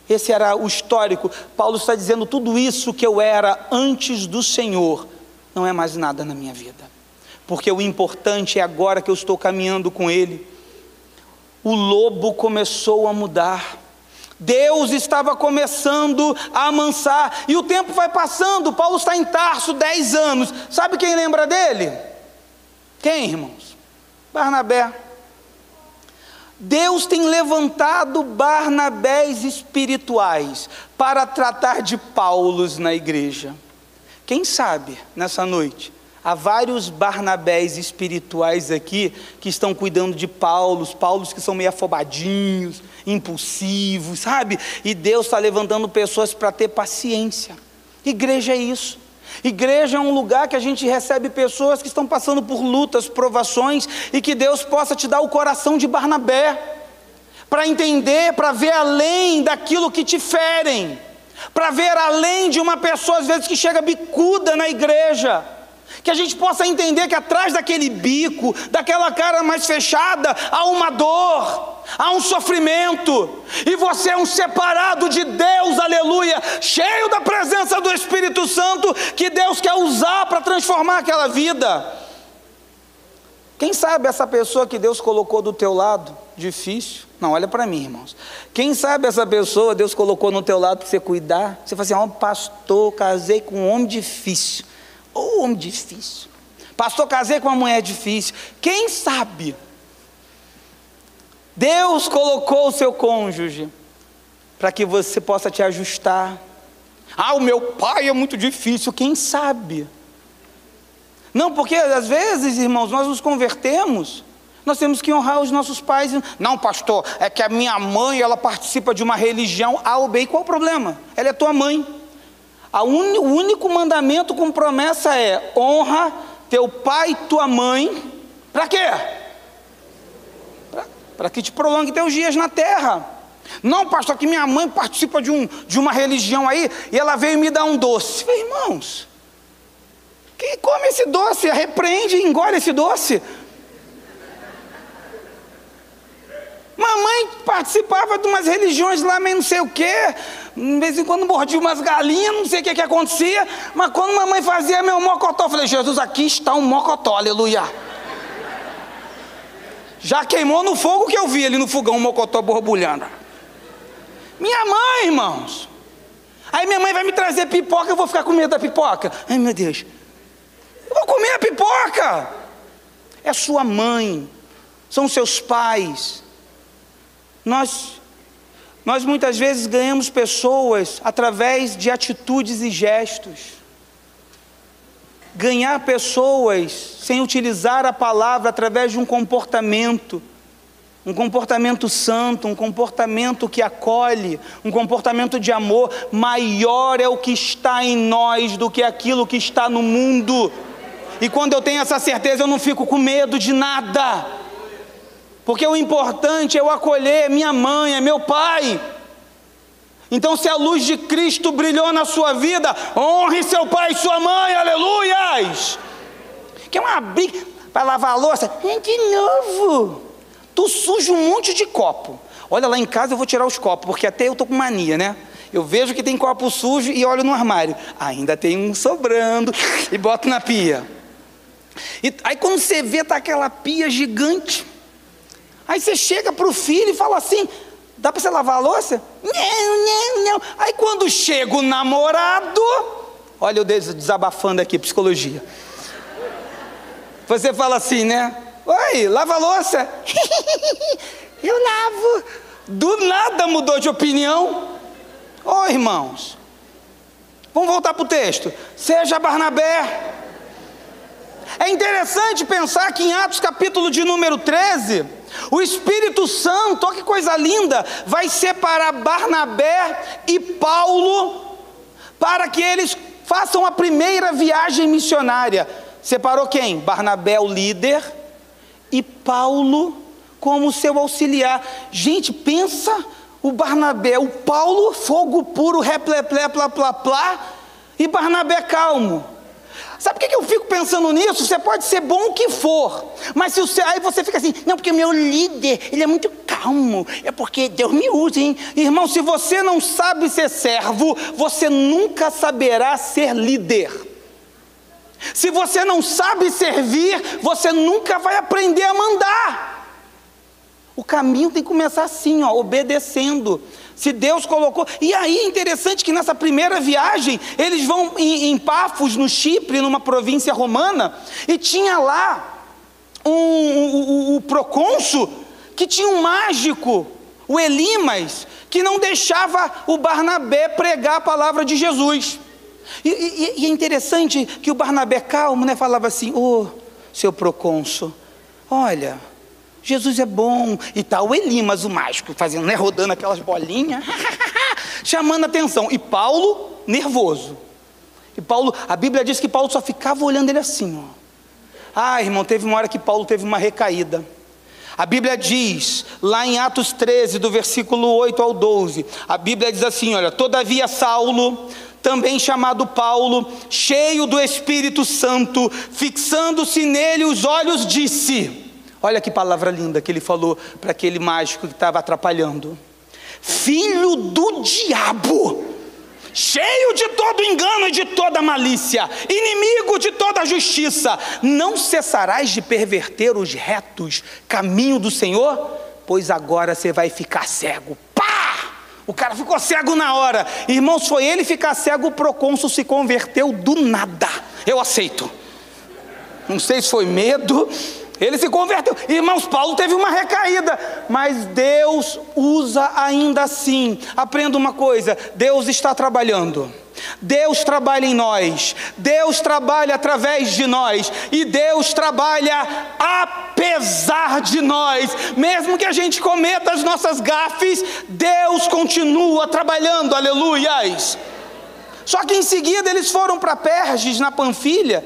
Esse era o histórico. Paulo está dizendo: tudo isso que eu era antes do Senhor não é mais nada na minha vida, porque o importante é agora que eu estou caminhando com Ele. O lobo começou a mudar. Deus estava começando a amansar, e o tempo vai passando. Paulo está em Tarso, dez anos. Sabe quem lembra dele? Quem, irmãos? Barnabé. Deus tem levantado Barnabés espirituais para tratar de Paulos na igreja. Quem sabe nessa noite há vários Barnabés espirituais aqui que estão cuidando de Paulos, Paulos que são meio afobadinhos, impulsivos, sabe? E Deus está levantando pessoas para ter paciência. Igreja é isso. Igreja é um lugar que a gente recebe pessoas que estão passando por lutas, provações, e que Deus possa te dar o coração de Barnabé, para entender, para ver além daquilo que te ferem, para ver além de uma pessoa, às vezes, que chega bicuda na igreja que a gente possa entender que atrás daquele bico, daquela cara mais fechada, há uma dor, há um sofrimento, e você é um separado de Deus, aleluia, cheio da presença do Espírito Santo, que Deus quer usar para transformar aquela vida. Quem sabe essa pessoa que Deus colocou do teu lado, difícil, não, olha para mim, irmãos. Quem sabe essa pessoa Deus colocou no teu lado para você cuidar? Você fala assim: ó, oh, pastor, casei com um homem difícil. Ô oh, homem difícil. Pastor, casei com uma mulher difícil. Quem sabe? Deus colocou o seu cônjuge para que você possa te ajustar. Ah, o meu pai é muito difícil. Quem sabe? Não, porque às vezes, irmãos, nós nos convertemos nós temos que honrar os nossos pais. Não, pastor, é que a minha mãe, ela participa de uma religião A ou B. E qual o problema? Ela é tua mãe. Un... o único mandamento com promessa é honra teu pai e tua mãe. Para quê? Para que te prolongue teus dias na terra. Não, pastor, que minha mãe participa de, um, de uma religião aí e ela veio me dar um doce. Irmãos, quem come esse doce? Repreende engole esse doce. Mamãe participava de umas religiões lá, mas não sei o quê. De vez em quando mordia umas galinhas, não sei o que, que acontecia. Mas quando mamãe fazia meu mocotó, eu falei, Jesus, aqui está um mocotó, aleluia. Já queimou no fogo que eu vi ali no fogão, um mocotó borbulhando. Minha mãe, irmãos. Aí minha mãe vai me trazer pipoca, eu vou ficar com medo da pipoca. Ai, meu Deus. Eu vou comer a pipoca. É sua mãe, são seus pais, nós, nós muitas vezes ganhamos pessoas através de atitudes e gestos. Ganhar pessoas sem utilizar a palavra através de um comportamento, um comportamento santo, um comportamento que acolhe, um comportamento de amor, maior é o que está em nós do que aquilo que está no mundo. E quando eu tenho essa certeza, eu não fico com medo de nada. Porque o importante é eu acolher minha mãe, é meu pai. Então, se a luz de Cristo brilhou na sua vida, honre seu pai e sua mãe, aleluias. Que é uma briga para lavar a louça, de novo. Tu suja um monte de copo. Olha lá em casa, eu vou tirar os copos, porque até eu tô com mania, né? Eu vejo que tem copo sujo e olho no armário. Ainda tem um sobrando e boto na pia. E aí quando você vê, tá aquela pia gigante. Aí você chega para o filho e fala assim: dá para você lavar a louça? Não, não, não. Aí quando chega o namorado, olha eu desabafando aqui, psicologia. Você fala assim, né? Oi, lava a louça? eu lavo. Do nada mudou de opinião. Ô oh, irmãos, vamos voltar para o texto. Seja Barnabé. É interessante pensar que em Atos capítulo de número 13, o Espírito Santo, olha que coisa linda, vai separar Barnabé e Paulo para que eles façam a primeira viagem missionária. Separou quem? Barnabé, o líder, e Paulo como seu auxiliar. Gente, pensa o Barnabé, o Paulo, fogo puro, repleplé, plá, plá, plá, e Barnabé calmo. Sabe por que eu fico pensando nisso? Você pode ser bom o que for, mas se você, aí você fica assim, não, porque o meu líder, ele é muito calmo, é porque Deus me usa, hein? Irmão, se você não sabe ser servo, você nunca saberá ser líder. Se você não sabe servir, você nunca vai aprender a mandar. O caminho tem que começar assim, ó, obedecendo. Se Deus colocou. E aí é interessante que nessa primeira viagem, eles vão em, em Pafos, no Chipre, numa província romana, e tinha lá um, um, um, o procônsul que tinha um mágico, o Elimas, que não deixava o Barnabé pregar a palavra de Jesus. E, e, e é interessante que o Barnabé calmo, né, falava assim: Ô, oh, seu procônsul, olha Jesus é bom e tal. Elimas, o mágico, fazendo, né, rodando aquelas bolinhas, chamando atenção. E Paulo, nervoso. E Paulo, a Bíblia diz que Paulo só ficava olhando ele assim, ó. Ah, irmão, teve uma hora que Paulo teve uma recaída. A Bíblia diz, lá em Atos 13, do versículo 8 ao 12, a Bíblia diz assim: olha, todavia Saulo, também chamado Paulo, cheio do Espírito Santo, fixando-se nele os olhos, disse: Olha que palavra linda que ele falou para aquele mágico que estava atrapalhando. Filho do diabo, cheio de todo engano e de toda malícia, inimigo de toda justiça, não cessarás de perverter os retos caminho do Senhor? Pois agora você vai ficar cego. Pá! O cara ficou cego na hora. Irmãos, foi ele ficar cego, o procônsul se converteu do nada. Eu aceito. não sei se foi medo, ele se converteu. Irmãos, Paulo teve uma recaída, mas Deus usa ainda assim. Aprenda uma coisa: Deus está trabalhando. Deus trabalha em nós, Deus trabalha através de nós, e Deus trabalha apesar de nós, mesmo que a gente cometa as nossas gafes, Deus continua trabalhando, aleluias. Só que em seguida eles foram para Perges, na Panfilha,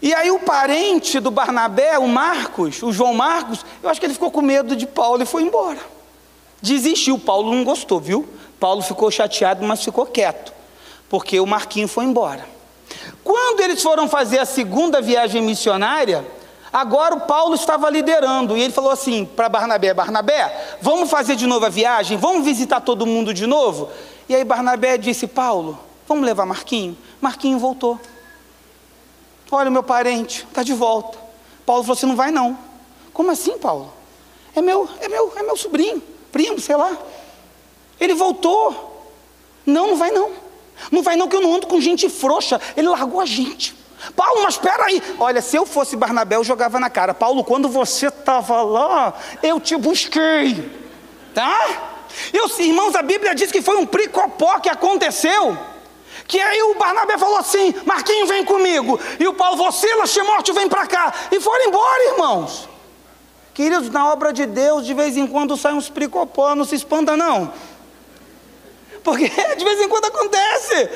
e aí o parente do Barnabé, o Marcos, o João Marcos, eu acho que ele ficou com medo de Paulo e foi embora. Desistiu, Paulo não gostou, viu? Paulo ficou chateado, mas ficou quieto, porque o Marquinho foi embora. Quando eles foram fazer a segunda viagem missionária, agora o Paulo estava liderando, e ele falou assim para Barnabé: Barnabé, vamos fazer de novo a viagem? Vamos visitar todo mundo de novo? E aí Barnabé disse: Paulo, vamos levar Marquinho? Marquinho voltou. Olha, meu parente, está de volta. Paulo falou: Você não vai não. Como assim, Paulo? É meu, é meu, é meu sobrinho, primo, sei lá. Ele voltou. Não, não vai não. Não vai não, que eu não ando com gente frouxa. Ele largou a gente. Paulo, mas espera aí. Olha, se eu fosse Barnabé, eu jogava na cara. Paulo, quando você estava lá, eu te busquei. Tá? Eu, irmãos, a Bíblia diz que foi um pricopó que aconteceu. Que aí o Barnabé falou assim: Marquinho, vem comigo. E o Paulo falou: Silas, Timóteo, vem para cá. E foram embora, irmãos. Queridos, na obra de Deus, de vez em quando saem uns pricopó, não se espanta, não. Porque de vez em quando acontece.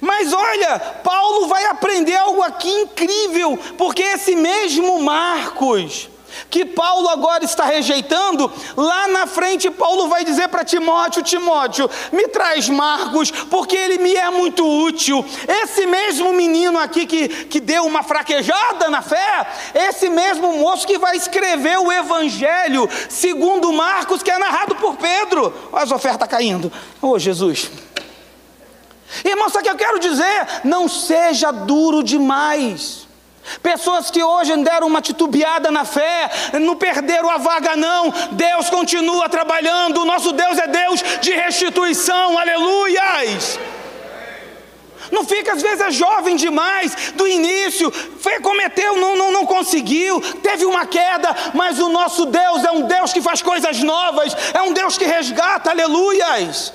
Mas olha, Paulo vai aprender algo aqui incrível, porque esse mesmo Marcos, que Paulo agora está rejeitando, lá na frente Paulo vai dizer para Timóteo: Timóteo, me traz Marcos, porque ele me é muito útil. Esse mesmo menino aqui que, que deu uma fraquejada na fé, esse mesmo moço que vai escrever o Evangelho segundo Marcos, que é narrado por Pedro. Olha as ofertas caindo. Oh, Jesus. Irmão, só que eu quero dizer: não seja duro demais. Pessoas que hoje deram uma titubeada na fé, não perderam a vaga, não. Deus continua trabalhando. O nosso Deus é Deus de restituição. Aleluias. Não fica, às vezes, é jovem demais, do início, foi, cometeu, não, não, não conseguiu, teve uma queda, mas o nosso Deus é um Deus que faz coisas novas, é um Deus que resgata, aleluias.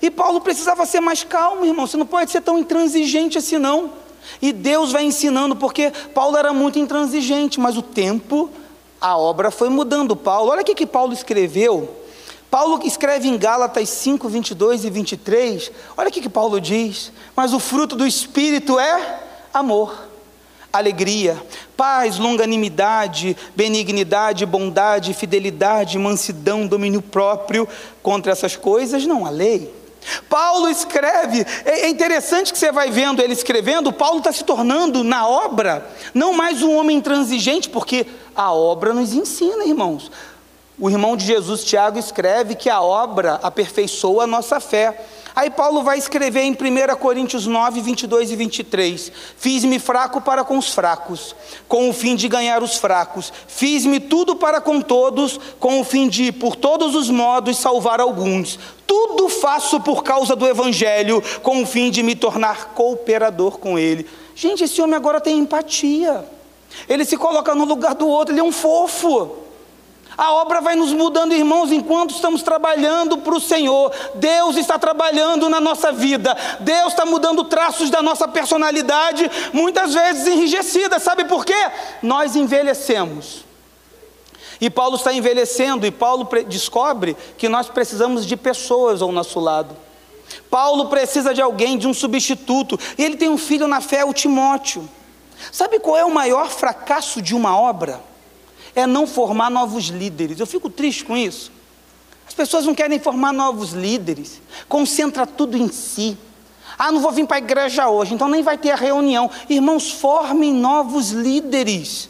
E Paulo precisava ser mais calmo, irmão, você não pode ser tão intransigente assim, não. E Deus vai ensinando, porque Paulo era muito intransigente, mas o tempo, a obra foi mudando Paulo. Olha o que Paulo escreveu. Paulo escreve em Gálatas 5, 22 e 23. Olha o que Paulo diz. Mas o fruto do Espírito é amor, alegria, paz, longanimidade, benignidade, bondade, fidelidade, mansidão, domínio próprio. Contra essas coisas não há lei. Paulo escreve, é, é interessante que você vai vendo ele escrevendo, Paulo está se tornando na obra, não mais um homem intransigente, porque a obra nos ensina, irmãos. O irmão de Jesus, Tiago, escreve que a obra aperfeiçoa a nossa fé. Aí Paulo vai escrever em 1 Coríntios 9, 22 e 23: Fiz-me fraco para com os fracos, com o fim de ganhar os fracos. Fiz-me tudo para com todos, com o fim de, por todos os modos, salvar alguns. Tudo faço por causa do Evangelho, com o fim de me tornar cooperador com ele. Gente, esse homem agora tem empatia. Ele se coloca no lugar do outro, ele é um fofo. A obra vai nos mudando, irmãos, enquanto estamos trabalhando para o Senhor. Deus está trabalhando na nossa vida. Deus está mudando traços da nossa personalidade, muitas vezes enrijecida. Sabe por quê? Nós envelhecemos. E Paulo está envelhecendo, e Paulo descobre que nós precisamos de pessoas ao nosso lado. Paulo precisa de alguém, de um substituto. E ele tem um filho na fé, o Timóteo. Sabe qual é o maior fracasso de uma obra? É não formar novos líderes. Eu fico triste com isso. As pessoas não querem formar novos líderes, concentra tudo em si. Ah, não vou vir para a igreja hoje, então nem vai ter a reunião. Irmãos, formem novos líderes.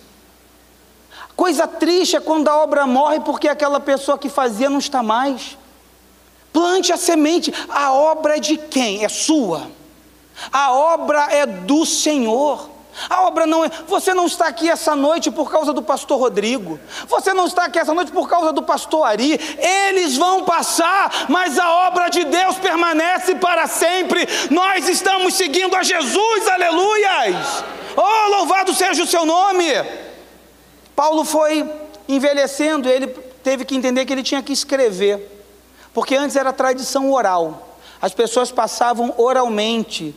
Coisa triste é quando a obra morre porque aquela pessoa que fazia não está mais. Plante a semente. A obra é de quem? É sua. A obra é do Senhor. A obra não é. Você não está aqui essa noite por causa do pastor Rodrigo. Você não está aqui essa noite por causa do pastor Ari. Eles vão passar, mas a obra de Deus permanece para sempre. Nós estamos seguindo a Jesus, aleluias. Oh, louvado seja o seu nome! Paulo foi envelhecendo, ele teve que entender que ele tinha que escrever, porque antes era tradição oral, as pessoas passavam oralmente,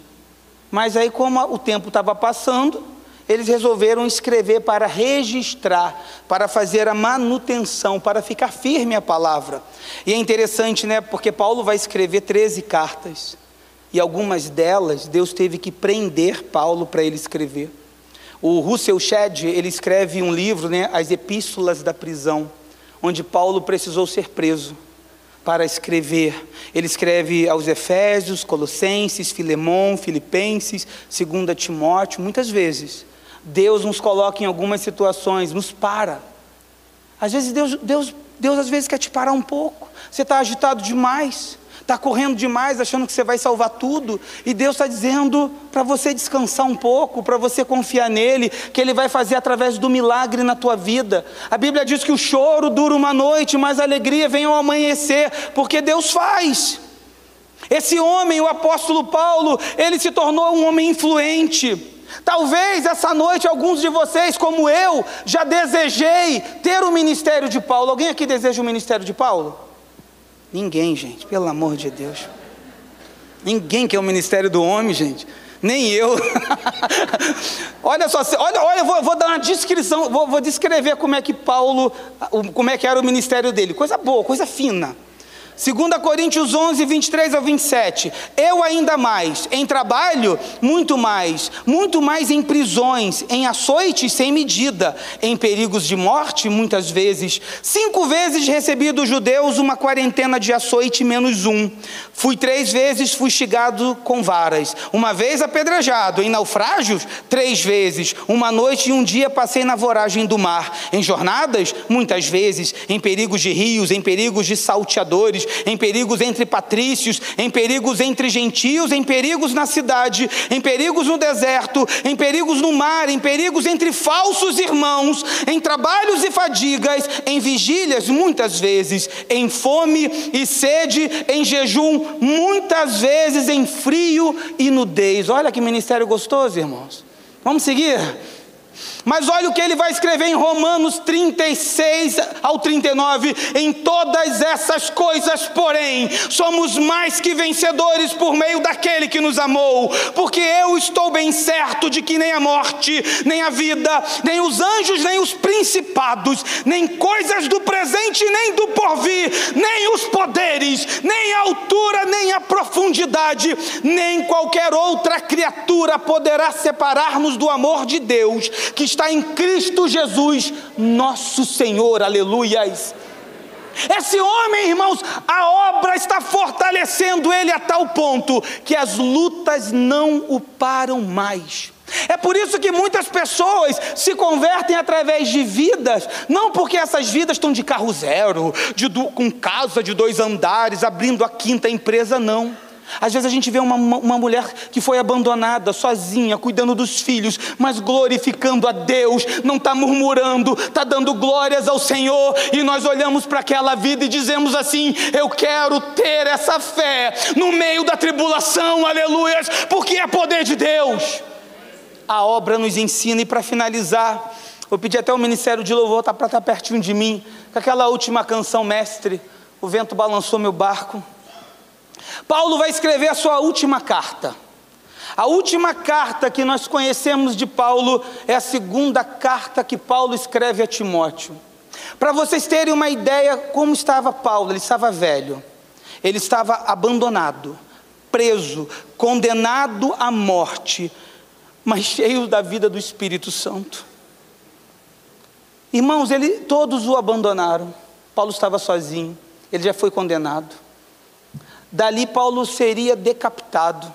mas aí, como o tempo estava passando, eles resolveram escrever para registrar, para fazer a manutenção, para ficar firme a palavra. E é interessante, né? Porque Paulo vai escrever 13 cartas, e algumas delas Deus teve que prender Paulo para ele escrever. O Russell Shedd, ele escreve um livro, né, As Epístolas da Prisão, onde Paulo precisou ser preso para escrever. Ele escreve aos Efésios, Colossenses, Filemão, Filipenses, 2 Timóteo, muitas vezes. Deus nos coloca em algumas situações, nos para. Às vezes Deus, Deus, Deus às vezes quer te parar um pouco. Você está agitado demais, está correndo demais, achando que você vai salvar tudo. E Deus está dizendo para você descansar um pouco, para você confiar nele, que Ele vai fazer através do milagre na tua vida. A Bíblia diz que o choro dura uma noite, mas a alegria vem ao amanhecer, porque Deus faz. Esse homem, o apóstolo Paulo, ele se tornou um homem influente. Talvez essa noite alguns de vocês, como eu, já desejei ter o ministério de Paulo. Alguém aqui deseja o ministério de Paulo? Ninguém, gente, pelo amor de Deus. Ninguém quer o ministério do homem, gente. Nem eu. olha só, olha, olha eu vou, vou, dar uma descrição, vou, vou descrever como é que Paulo, como é que era o ministério dele. Coisa boa, coisa fina. 2 Coríntios 11, 23 ao 27. Eu ainda mais, em trabalho, muito mais, muito mais em prisões, em açoites sem medida, em perigos de morte, muitas vezes. Cinco vezes recebi dos judeus uma quarentena de açoite menos um. Fui três vezes fustigado com varas. Uma vez apedrejado, em naufrágios, três vezes. Uma noite e um dia passei na voragem do mar. Em jornadas, muitas vezes. Em perigos de rios, em perigos de salteadores em perigos entre patrícios, em perigos entre gentios, em perigos na cidade, em perigos no deserto, em perigos no mar, em perigos entre falsos irmãos, em trabalhos e fadigas, em vigílias muitas vezes, em fome e sede, em jejum muitas vezes, em frio e nudez. Olha que ministério gostoso, irmãos. Vamos seguir? Mas olha o que ele vai escrever em Romanos 36 ao 39. Em todas essas coisas, porém, somos mais que vencedores por meio daquele que nos amou. Porque eu estou bem certo de que nem a morte, nem a vida, nem os anjos, nem os principados, nem coisas do presente, nem do porvir, nem os poderes, nem a altura, nem a profundidade, nem qualquer outra criatura poderá separar-nos do amor de Deus que está em Cristo Jesus, nosso Senhor, aleluias. Esse homem, irmãos, a obra está fortalecendo ele a tal ponto que as lutas não o param mais. É por isso que muitas pessoas se convertem através de vidas, não porque essas vidas estão de carro zero, de, com casa de dois andares, abrindo a quinta empresa, não. Às vezes a gente vê uma, uma mulher que foi abandonada, sozinha, cuidando dos filhos, mas glorificando a Deus, não está murmurando, está dando glórias ao Senhor, e nós olhamos para aquela vida e dizemos assim: Eu quero ter essa fé no meio da tribulação, aleluias, porque é poder de Deus. A obra nos ensina, e para finalizar, vou pedir até o ministério de louvor para estar pertinho de mim, com aquela última canção, mestre. O vento balançou meu barco. Paulo vai escrever a sua última carta. A última carta que nós conhecemos de Paulo é a segunda carta que Paulo escreve a Timóteo. Para vocês terem uma ideia como estava Paulo, ele estava velho, ele estava abandonado, preso, condenado à morte, mas cheio da vida do Espírito Santo. Irmãos, ele, todos o abandonaram. Paulo estava sozinho, ele já foi condenado. Dali Paulo seria decapitado.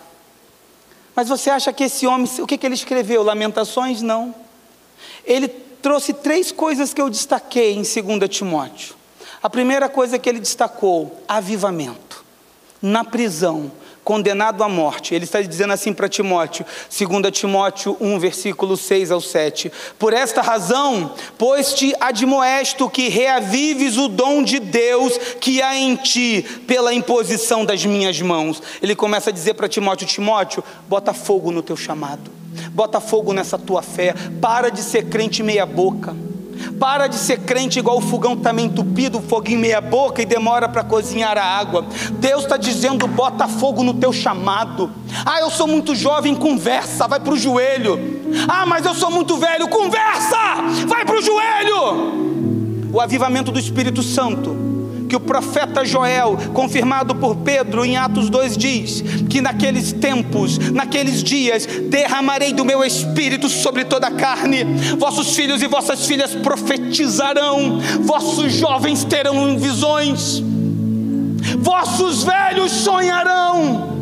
Mas você acha que esse homem, o que, que ele escreveu? Lamentações? Não. Ele trouxe três coisas que eu destaquei em 2 Timóteo. A primeira coisa que ele destacou: avivamento. Na prisão, condenado à morte. Ele está dizendo assim para Timóteo, 2 Timóteo 1, versículo 6 ao 7. Por esta razão, pois te admoesto que reavives o dom de Deus que há em ti pela imposição das minhas mãos. Ele começa a dizer para Timóteo: Timóteo, bota fogo no teu chamado. Bota fogo nessa tua fé. Para de ser crente meia boca. Para de ser crente igual o fogão também tá entupido, o foguinho meia boca e demora para cozinhar a água. Deus está dizendo: bota fogo no teu chamado. Ah, eu sou muito jovem, conversa, vai para o joelho. Ah, mas eu sou muito velho, conversa, vai para o joelho. O avivamento do Espírito Santo que o profeta Joel, confirmado por Pedro em Atos 2, diz: que naqueles tempos, naqueles dias, derramarei do meu espírito sobre toda a carne, vossos filhos e vossas filhas profetizarão, vossos jovens terão visões, vossos velhos sonharão.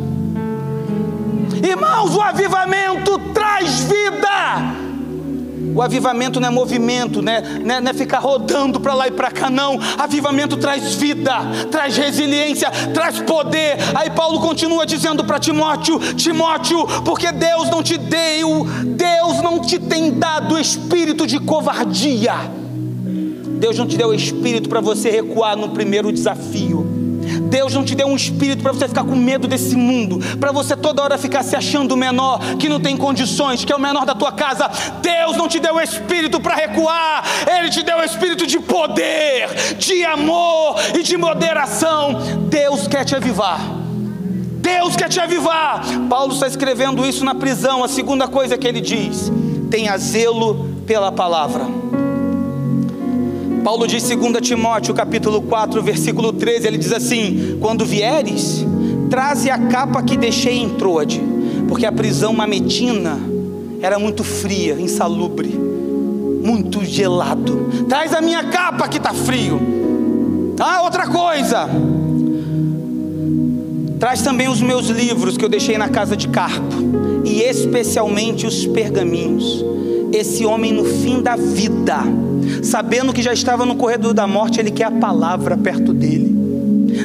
Irmãos, o avivamento. O avivamento não é movimento, né? não, é, não é ficar rodando para lá e para cá, não. Avivamento traz vida, traz resiliência, traz poder. Aí Paulo continua dizendo para Timóteo: Timóteo, porque Deus não te deu, Deus não te tem dado espírito de covardia. Deus não te deu espírito para você recuar no primeiro desafio. Deus não te deu um espírito para você ficar com medo desse mundo, para você toda hora ficar se achando menor, que não tem condições, que é o menor da tua casa. Deus não te deu espírito para recuar, Ele te deu espírito de poder, de amor e de moderação. Deus quer te avivar. Deus quer te avivar. Paulo está escrevendo isso na prisão. A segunda coisa que ele diz: tenha zelo pela palavra. Paulo diz 2 Timóteo capítulo 4, versículo 13, ele diz assim: Quando vieres, traze a capa que deixei em Troade, porque a prisão mametina era muito fria, insalubre, muito gelado. Traz a minha capa que está frio. Ah, outra coisa. Traz também os meus livros que eu deixei na casa de Carpo, e especialmente os pergaminhos. Esse homem no fim da vida sabendo que já estava no corredor da morte, ele quer a palavra perto dele.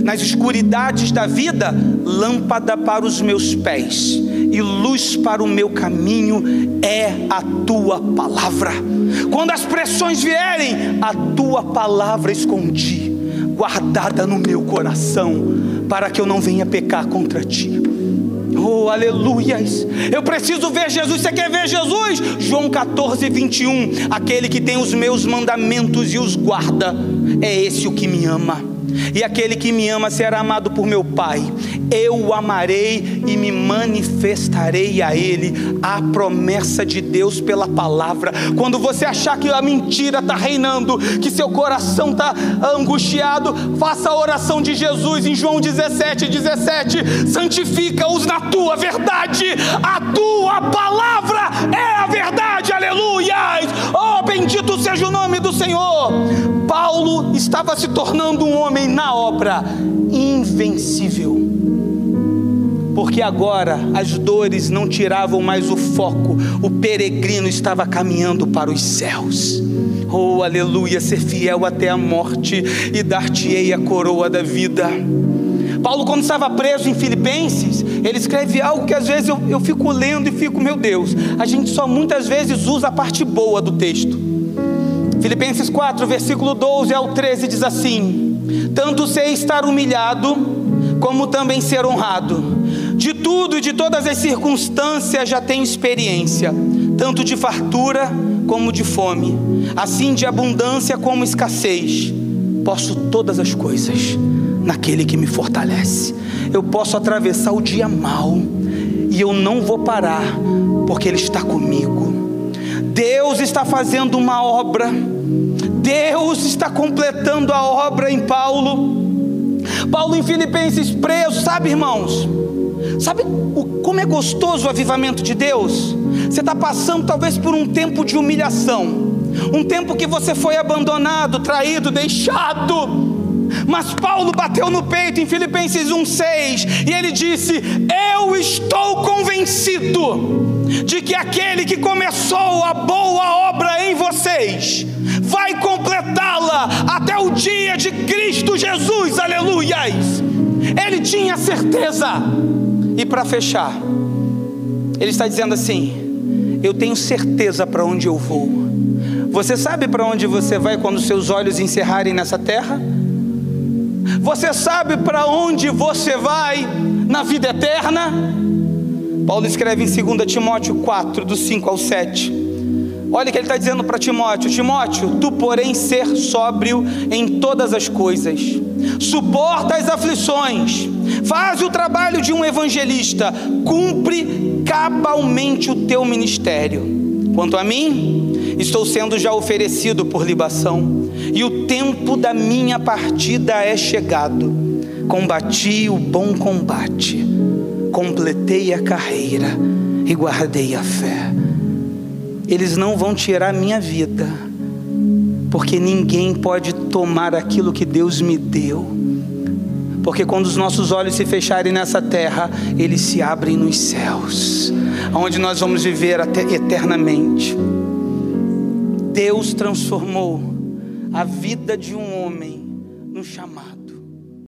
Nas escuridades da vida, lâmpada para os meus pés e luz para o meu caminho é a tua palavra. Quando as pressões vierem, a tua palavra escondi, guardada no meu coração, para que eu não venha pecar contra ti. Oh, aleluias! Eu preciso ver Jesus. Você quer ver Jesus? João 14, 21. Aquele que tem os meus mandamentos e os guarda, é esse o que me ama e aquele que me ama será amado por meu Pai. Eu o amarei e me manifestarei a Ele. A promessa de Deus pela palavra. Quando você achar que a mentira está reinando, que seu coração está angustiado, faça a oração de Jesus em João 17, 17. Santifica-os na tua verdade. A tua palavra é a verdade. Aleluia! Oh, bendito seja o nome do Senhor. Paulo estava se tornando um homem na obra invencível. Porque agora as dores não tiravam mais o foco, o peregrino estava caminhando para os céus. Oh, aleluia, ser fiel até a morte e dar-te-ei a coroa da vida. Paulo, quando estava preso em Filipenses, ele escreve algo que às vezes eu, eu fico lendo e fico, meu Deus, a gente só muitas vezes usa a parte boa do texto. Filipenses 4, versículo 12 ao 13 diz assim: Tanto sei estar humilhado, como também ser honrado. De tudo e de todas as circunstâncias já tenho experiência, tanto de fartura como de fome, assim de abundância como escassez. Posso todas as coisas naquele que me fortalece. Eu posso atravessar o dia mal e eu não vou parar, porque Ele está comigo. Deus está fazendo uma obra, Deus está completando a obra em Paulo. Paulo em Filipenses preso, sabe, irmãos? Sabe o, como é gostoso o avivamento de Deus? Você está passando talvez por um tempo de humilhação, um tempo que você foi abandonado, traído, deixado. Mas Paulo bateu no peito em Filipenses 1,6 e ele disse: Eu estou convencido de que aquele que começou a boa obra em vocês vai completá-la até o dia de Cristo Jesus, aleluias. Ele tinha certeza, e para fechar, ele está dizendo assim: Eu tenho certeza para onde eu vou. Você sabe para onde você vai quando seus olhos encerrarem nessa terra? Você sabe para onde você vai na vida eterna? Paulo escreve em 2 Timóteo 4, do 5 ao 7. Olha o que ele está dizendo para Timóteo: Timóteo, tu, porém, ser sóbrio em todas as coisas, suporta as aflições, faz o trabalho de um evangelista, cumpre cabalmente o teu ministério. Quanto a mim, estou sendo já oferecido por libação, e o tempo da minha partida é chegado. Combati o bom combate, completei a carreira e guardei a fé. Eles não vão tirar a minha vida, porque ninguém pode tomar aquilo que Deus me deu. Porque quando os nossos olhos se fecharem nessa terra, eles se abrem nos céus onde nós vamos viver até eternamente. Deus transformou a vida de um homem no chamado.